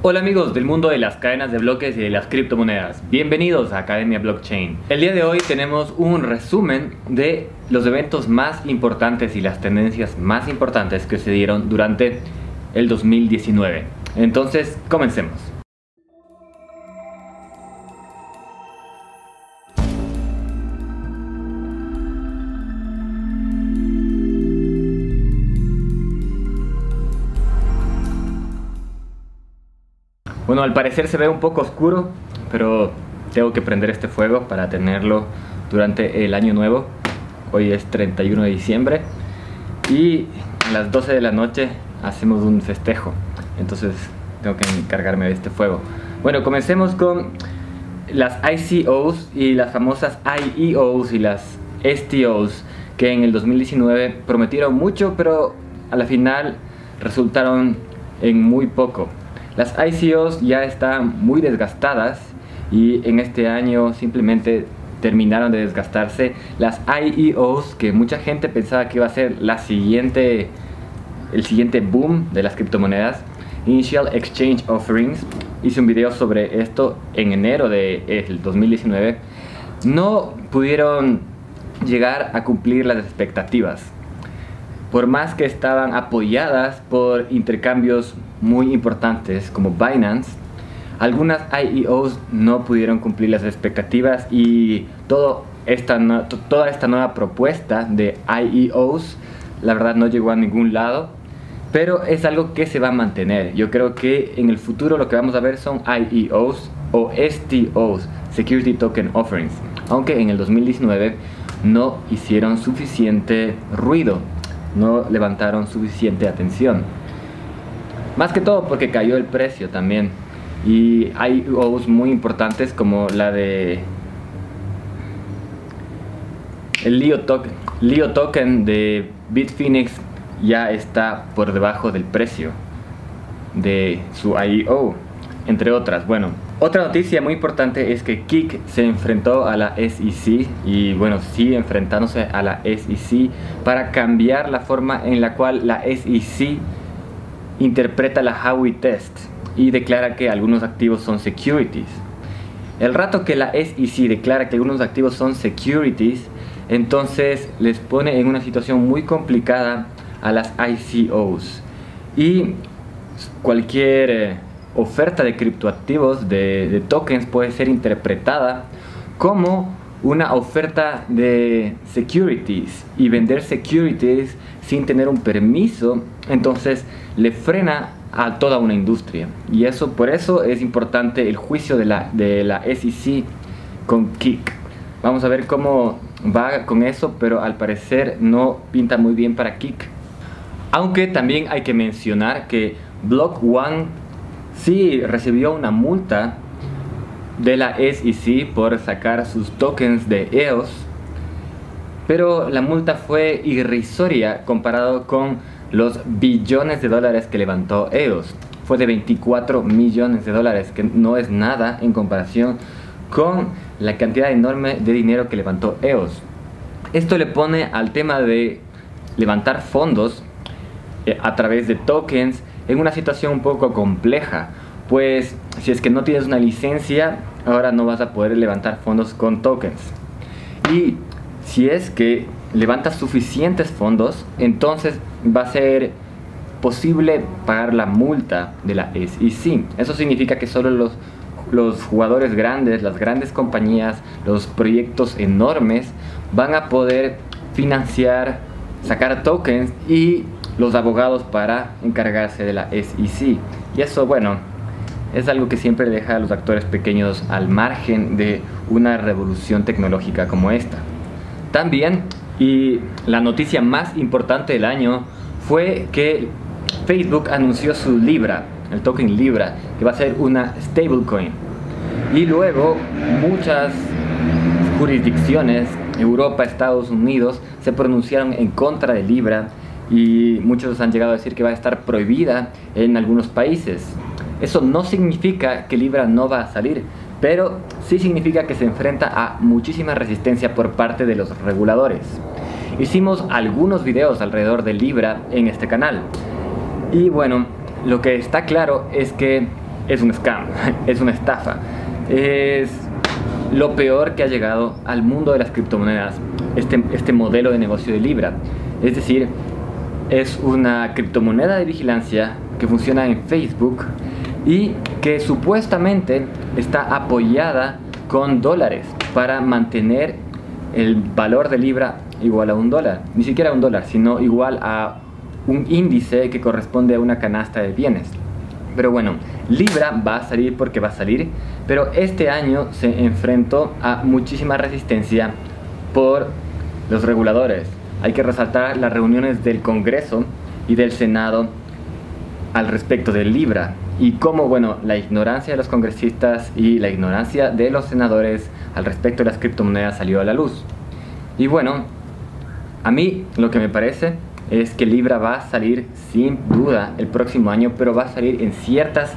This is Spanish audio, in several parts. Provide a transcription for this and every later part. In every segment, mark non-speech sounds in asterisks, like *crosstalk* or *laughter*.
Hola amigos del mundo de las cadenas de bloques y de las criptomonedas, bienvenidos a Academia Blockchain. El día de hoy tenemos un resumen de los eventos más importantes y las tendencias más importantes que se dieron durante el 2019. Entonces, comencemos. Bueno, al parecer se ve un poco oscuro, pero tengo que prender este fuego para tenerlo durante el año nuevo. Hoy es 31 de diciembre y a las 12 de la noche hacemos un festejo. Entonces tengo que encargarme de este fuego. Bueno, comencemos con las ICOs y las famosas IEOs y las STOs que en el 2019 prometieron mucho, pero a la final resultaron en muy poco. Las ICOs ya están muy desgastadas y en este año simplemente terminaron de desgastarse. Las IEOs, que mucha gente pensaba que iba a ser la siguiente, el siguiente boom de las criptomonedas, Initial Exchange Offerings, hice un video sobre esto en enero del 2019, no pudieron llegar a cumplir las expectativas por más que estaban apoyadas por intercambios muy importantes como Binance, algunas IEOs no pudieron cumplir las expectativas y toda esta nueva propuesta de IEOs, la verdad no llegó a ningún lado, pero es algo que se va a mantener. Yo creo que en el futuro lo que vamos a ver son IEOs o STOs, Security Token Offerings, aunque en el 2019 no hicieron suficiente ruido no levantaron suficiente atención. Más que todo porque cayó el precio también. Y hay OUs muy importantes como la de el Leo Token. Token de Bitfinex ya está por debajo del precio de su IEO, entre otras. Bueno, otra noticia muy importante es que Kik se enfrentó a la SEC y bueno, sigue enfrentándose a la SEC para cambiar la forma en la cual la SEC interpreta la Howey Test y declara que algunos activos son securities. El rato que la SEC declara que algunos activos son securities, entonces les pone en una situación muy complicada a las ICOs. Y cualquier eh, oferta de criptoactivos, de, tokens, puede ser interpretada como una oferta de securities y vender securities sin tener un permiso, entonces le frena a toda una industria. Y eso por eso es importante el juicio de la, de la SEC con Kik. Vamos a ver cómo va con eso, pero al parecer no pinta muy bien para Kik. Aunque también hay que mencionar que Block One sí recibió una multa de la SEC por sacar sus tokens de EOS, pero la multa fue irrisoria comparado con los billones de dólares que levantó EOS. Fue de 24 millones de dólares, que no es nada en comparación con la cantidad enorme de dinero que levantó EOS. Esto le pone al tema de levantar fondos eh, a través de tokens en una situación un poco compleja, pues si es que no tienes una licencia, ahora no vas a poder levantar fondos con tokens. Y si es que levantas suficientes fondos, entonces va a ser posible pagar la multa de la SEC. Eso significa que solo los, los jugadores grandes, las grandes compañías, los proyectos enormes van a poder financiar, sacar tokens y los abogados para encargarse de la SEC. Y eso, bueno, es algo que siempre deja a los actores pequeños al margen de una revolución tecnológica como esta. También, y la noticia más importante del año, fue que Facebook anunció su Libra, el token Libra, que va a ser una stablecoin. Y luego muchas jurisdicciones, Europa, Estados Unidos, se pronunciaron en contra de Libra y muchos han llegado a decir que va a estar prohibida en algunos países. Eso no significa que Libra no va a salir, pero sí significa que se enfrenta a muchísima resistencia por parte de los reguladores. Hicimos algunos videos alrededor de Libra en este canal. Y bueno, lo que está claro es que es un scam, *laughs* es una estafa. Es lo peor que ha llegado al mundo de las criptomonedas, este, este modelo de negocio de Libra. Es decir, es una criptomoneda de vigilancia que funciona en Facebook y que supuestamente está apoyada con dólares para mantener el valor de Libra igual a un dólar. Ni siquiera un dólar, sino igual a un índice que corresponde a una canasta de bienes. Pero bueno, Libra va a salir porque va a salir, pero este año se enfrentó a muchísima resistencia por los reguladores. Hay que resaltar las reuniones del Congreso y del Senado al respecto de Libra y cómo, bueno, la ignorancia de los congresistas y la ignorancia de los senadores al respecto de las criptomonedas salió a la luz. Y bueno, a mí lo que me parece es que Libra va a salir sin duda el próximo año, pero va a salir en ciertas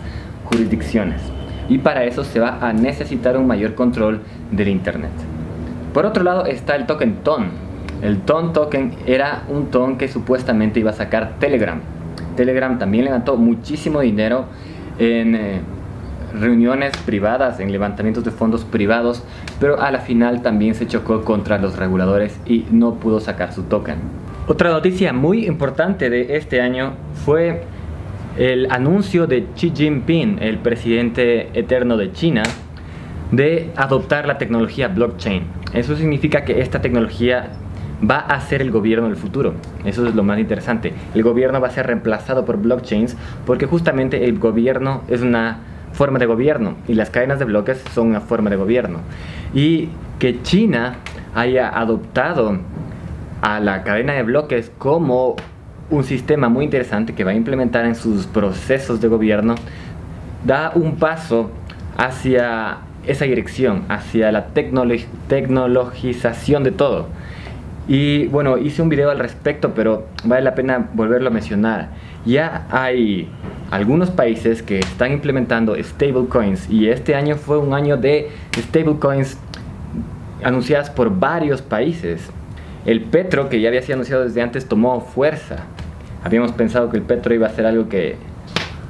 jurisdicciones. Y para eso se va a necesitar un mayor control del Internet. Por otro lado está el token TON. El TON token era un TON que supuestamente iba a sacar Telegram. Telegram también levantó muchísimo dinero en eh, reuniones privadas, en levantamientos de fondos privados, pero a la final también se chocó contra los reguladores y no pudo sacar su token. Otra noticia muy importante de este año fue el anuncio de Xi Jinping, el presidente eterno de China, de adoptar la tecnología blockchain. Eso significa que esta tecnología va a ser el gobierno del futuro. Eso es lo más interesante. El gobierno va a ser reemplazado por blockchains porque justamente el gobierno es una forma de gobierno y las cadenas de bloques son una forma de gobierno. Y que China haya adoptado a la cadena de bloques como un sistema muy interesante que va a implementar en sus procesos de gobierno, da un paso hacia esa dirección, hacia la tecnologización de todo. Y bueno, hice un video al respecto, pero vale la pena volverlo a mencionar. Ya hay algunos países que están implementando stablecoins y este año fue un año de stablecoins anunciadas por varios países. El petro, que ya había sido anunciado desde antes, tomó fuerza. Habíamos pensado que el petro iba a ser algo que,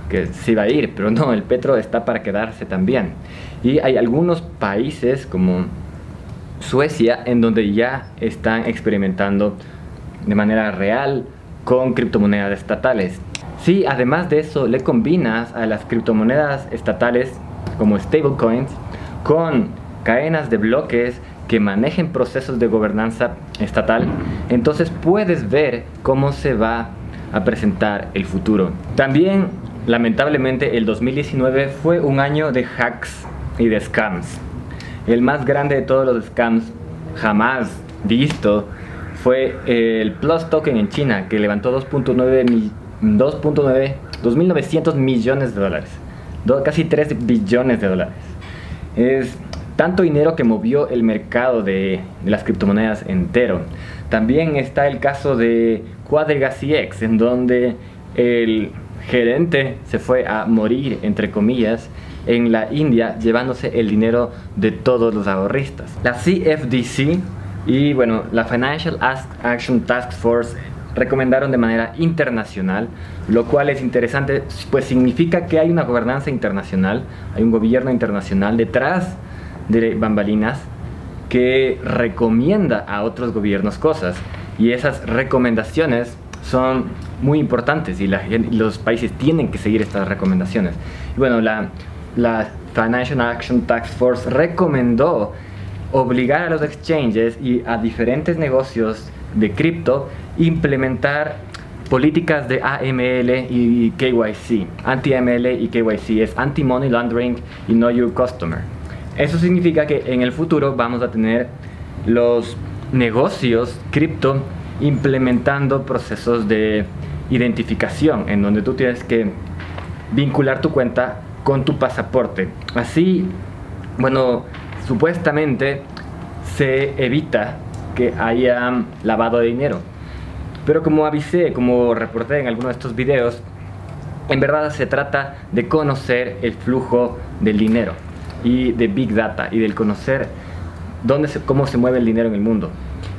que se iba a ir, pero no, el petro está para quedarse también. Y hay algunos países como Suecia en donde ya están experimentando de manera real con criptomonedas estatales. Si además de eso le combinas a las criptomonedas estatales como stablecoins con cadenas de bloques que manejen procesos de gobernanza estatal, entonces puedes ver cómo se va a presentar el futuro. También, lamentablemente, el 2019 fue un año de hacks y de scams. El más grande de todos los scams jamás visto fue el Plus Token en China, que levantó 2.9 2.9 millones de dólares, casi 3 billones de dólares. Es tanto dinero que movió el mercado de, las criptomonedas entero. También está el caso de Quadriga CX, en donde el gerente se fue a morir, entre comillas, en la India llevándose el dinero de todos los ahorristas. La CFDC y bueno, la Financial Action Task Force recomendaron de manera internacional, lo cual es interesante, pues significa que hay una gobernanza internacional, hay un gobierno internacional detrás de bambalinas que recomienda a otros gobiernos cosas y esas recomendaciones son muy importantes y los países tienen que seguir estas recomendaciones. Y bueno, la la Financial Action Task Force recomendó obligar a los exchanges y a diferentes negocios de cripto implementar políticas de AML y KYC. Anti-AML y KYC es Anti-Money Laundering y Know Your Customer. Eso significa que en el futuro vamos a tener los negocios cripto implementando procesos de identificación en donde tú tienes que vincular tu cuenta con tu pasaporte. Así, bueno, supuestamente se evita que haya lavado de dinero. Pero como avisé, como reporté en alguno de estos videos, en verdad se trata de conocer el flujo del dinero y de Big Data y del conocer dónde cómo se mueve el dinero en el mundo.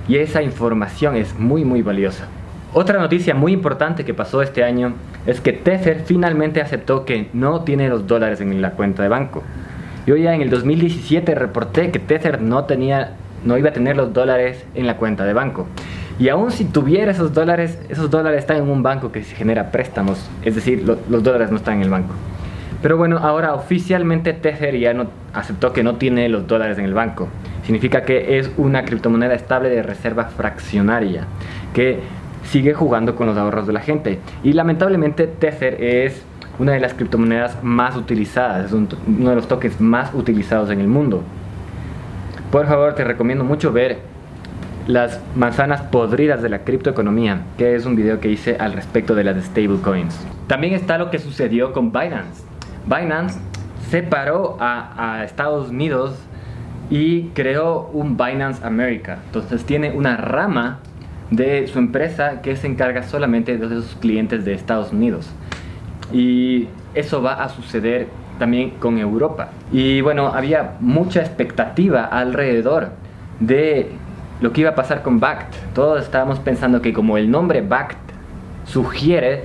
Y esa información es muy muy valiosa. Otra noticia muy importante que pasó este año es que Tether finalmente aceptó que no tiene los dólares en la cuenta de banco. Yo ya en el 2017 reporté que Tether no tenía no iba a tener los dólares en la cuenta de banco. Y aún si tuviera esos dólares, esos dólares están en un banco que se genera préstamos, es decir, los dólares no están en el banco. Pero bueno, ahora oficialmente Tether ya no aceptó que no tiene los dólares en el banco. Significa que es una criptomoneda estable de reserva fraccionaria que sigue jugando con los ahorros de la gente. Y lamentablemente Tether es una de las criptomonedas más utilizadas, es uno de los tokens más utilizados en el mundo. Por favor, te recomiendo mucho ver las manzanas podridas de la criptoeconomía, que es un video que hice al respecto de las stablecoins. También está lo que sucedió con Binance. Binance separó a, a Estados Unidos y creó un Binance America. Entonces tiene una rama de su empresa que se encarga solamente de sus clientes de Estados Unidos. Y eso va a suceder también con Europa. Y bueno, había mucha expectativa alrededor de lo que iba a pasar con BACT. Todos estábamos pensando que como el nombre BACT sugiere,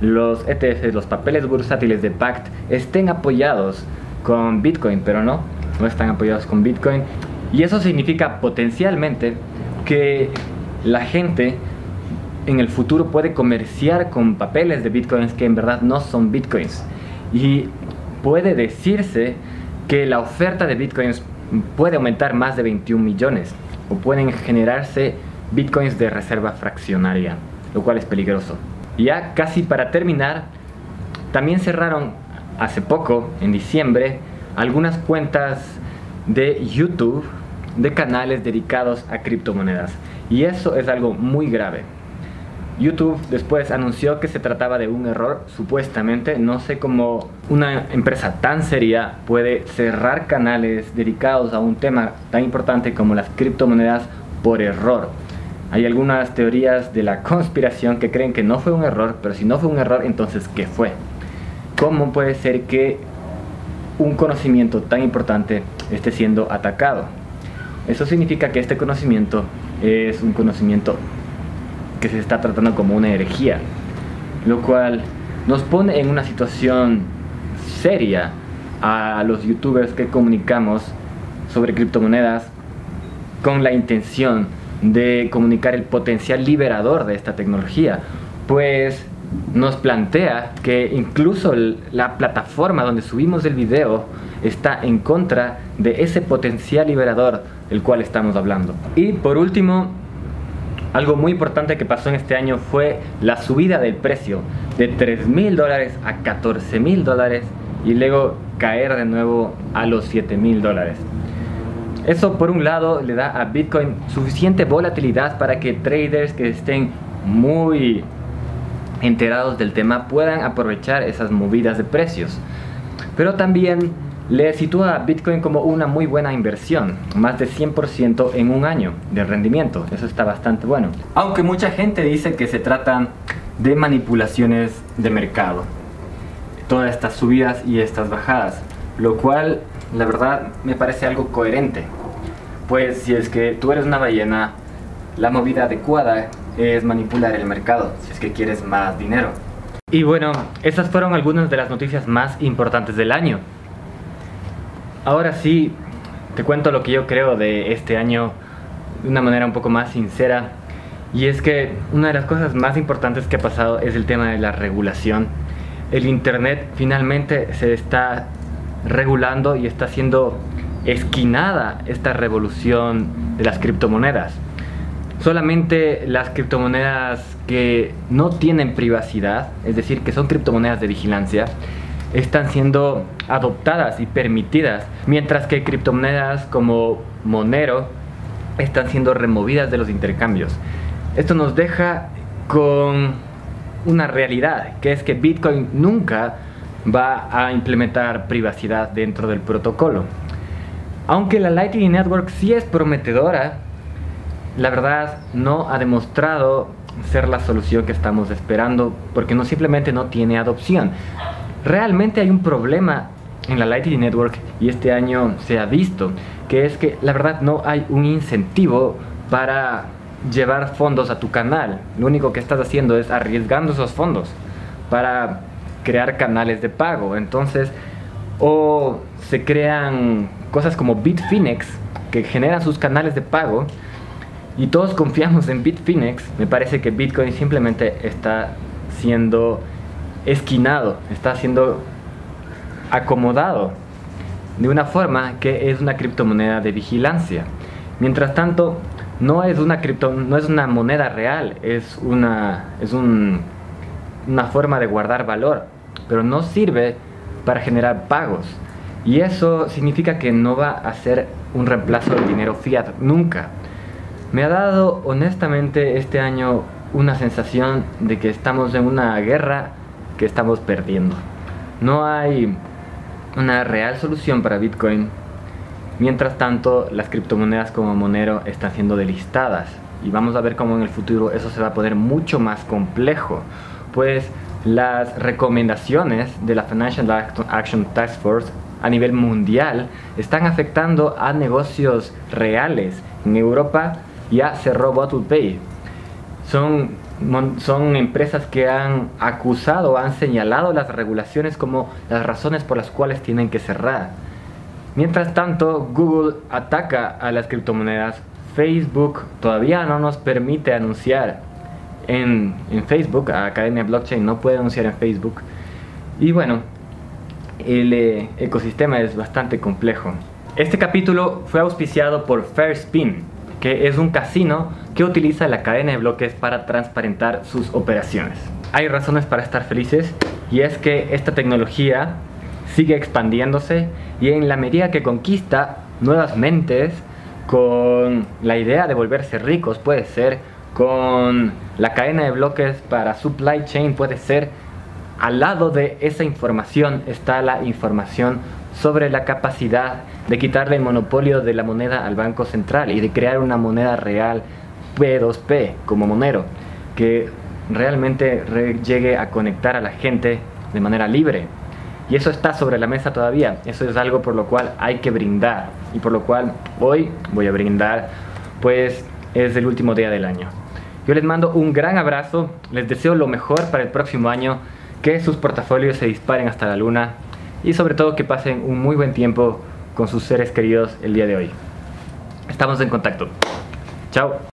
los ETFs, los papeles bursátiles de BACT estén apoyados con Bitcoin, pero no, no están apoyados con Bitcoin. Y eso significa potencialmente que la gente en el futuro puede comerciar con papeles de bitcoins que en verdad no son bitcoins. Y puede decirse que la oferta de bitcoins puede aumentar más de 21 millones o pueden generarse bitcoins de reserva fraccionaria, lo cual es peligroso. Ya casi para terminar, también cerraron hace poco, en diciembre, algunas cuentas de YouTube de canales dedicados a criptomonedas. Y eso es algo muy grave. YouTube después anunció que se trataba de un error, supuestamente. No sé cómo una empresa tan seria puede cerrar canales dedicados a un tema tan importante como las criptomonedas por error. Hay algunas teorías de la conspiración que creen que no fue un error, pero si no fue un error, entonces ¿qué fue? ¿Cómo puede ser que un conocimiento tan importante esté siendo atacado? Eso significa que este conocimiento es un conocimiento que se está tratando como una herejía, lo cual nos pone en una situación seria a los youtubers que comunicamos sobre criptomonedas con la intención de comunicar el potencial liberador de esta tecnología, pues nos plantea que incluso la plataforma donde subimos el video está en contra de ese potencial liberador del cual estamos hablando. Y por último, algo muy importante que pasó en este año fue la subida del precio de 3 mil dólares a 14 mil dólares y luego caer de nuevo a los 7 mil dólares. Eso por un lado le da a Bitcoin suficiente volatilidad para que traders que estén muy enterados del tema puedan aprovechar esas movidas de precios. Pero también le sitúa a Bitcoin como una muy buena inversión, más de 100% en un año de rendimiento, eso está bastante bueno. Aunque mucha gente dice que se trata de manipulaciones de mercado, todas estas subidas y estas bajadas, lo cual la verdad me parece algo coherente, pues si es que tú eres una ballena, la movida adecuada es manipular el mercado, si es que quieres más dinero. Y bueno, esas fueron algunas de las noticias más importantes del año. Ahora sí, te cuento lo que yo creo de este año de una manera un poco más sincera. Y es que una de las cosas más importantes que ha pasado es el tema de la regulación. El Internet finalmente se está regulando y está siendo esquinada esta revolución de las criptomonedas. Solamente las criptomonedas que no tienen privacidad, es decir, que son criptomonedas de vigilancia, están siendo adoptadas y permitidas, mientras que criptomonedas como Monero están siendo removidas de los intercambios. Esto nos deja con una realidad, que es que Bitcoin nunca va a implementar privacidad dentro del protocolo. Aunque la Lightning Network sí es prometedora, la verdad no ha demostrado ser la solución que estamos esperando porque no simplemente no tiene adopción realmente hay un problema en la Lightning Network y este año se ha visto, que es que la verdad no hay un incentivo para llevar fondos a tu canal. Lo único que estás haciendo es arriesgando esos fondos. para crear canales de pago. Entonces, o se crean cosas como Bitfinex que generan sus canales de pago y todos confiamos en Bitfinex, me parece que Bitcoin simplemente está siendo esquinado, está siendo acomodado de una forma que es una criptomoneda de vigilancia. Mientras tanto, no es una cripto, no es una moneda real, es una es un, una forma de guardar valor, pero no sirve para generar pagos. Y eso significa que no va a ser un reemplazo del dinero fiat nunca. Me ha dado honestamente este año una sensación de que estamos en una guerra que estamos perdiendo. No hay una real solución para Bitcoin. Mientras tanto, las criptomonedas como Monero están siendo delistadas y vamos a ver cómo en el futuro eso se va a poner mucho más complejo, pues las recomendaciones de la Financial Action Task Force a nivel mundial están afectando a negocios reales. En Europa ya cerró Bottle Pay. Son, son empresas que han acusado, han señalado las regulaciones como las razones por las cuales tienen que cerrar. Mientras tanto, Google ataca a las criptomonedas. Facebook todavía no nos permite anunciar en, en Facebook. Academia Blockchain no puede anunciar en Facebook. Y bueno, el eh, ecosistema es bastante complejo. Este capítulo fue auspiciado por Fairspin, que es un casino que utiliza la cadena de bloques para transparentar sus operaciones. Hay razones para estar felices y es que esta tecnología sigue expandiéndose y en la medida que conquista nuevas mentes con la idea de volverse ricos, puede ser con la cadena de bloques para supply chain, puede ser al lado de esa información está la información sobre la capacidad de quitarle el monopolio de la moneda al Banco Central y de crear una moneda real P2P como Monero, que realmente llegue a conectar a la gente de manera libre. Y eso está sobre la mesa todavía. Eso es algo por lo cual hay que brindar. Y por lo cual hoy voy a brindar, pues es el último día del año. Yo les mando un gran abrazo, les deseo lo mejor para el próximo año que sus portafolios se disparen hasta la luna y sobre todo que pasen un muy buen tiempo con sus seres queridos el día de hoy. Estamos en contacto. Chao.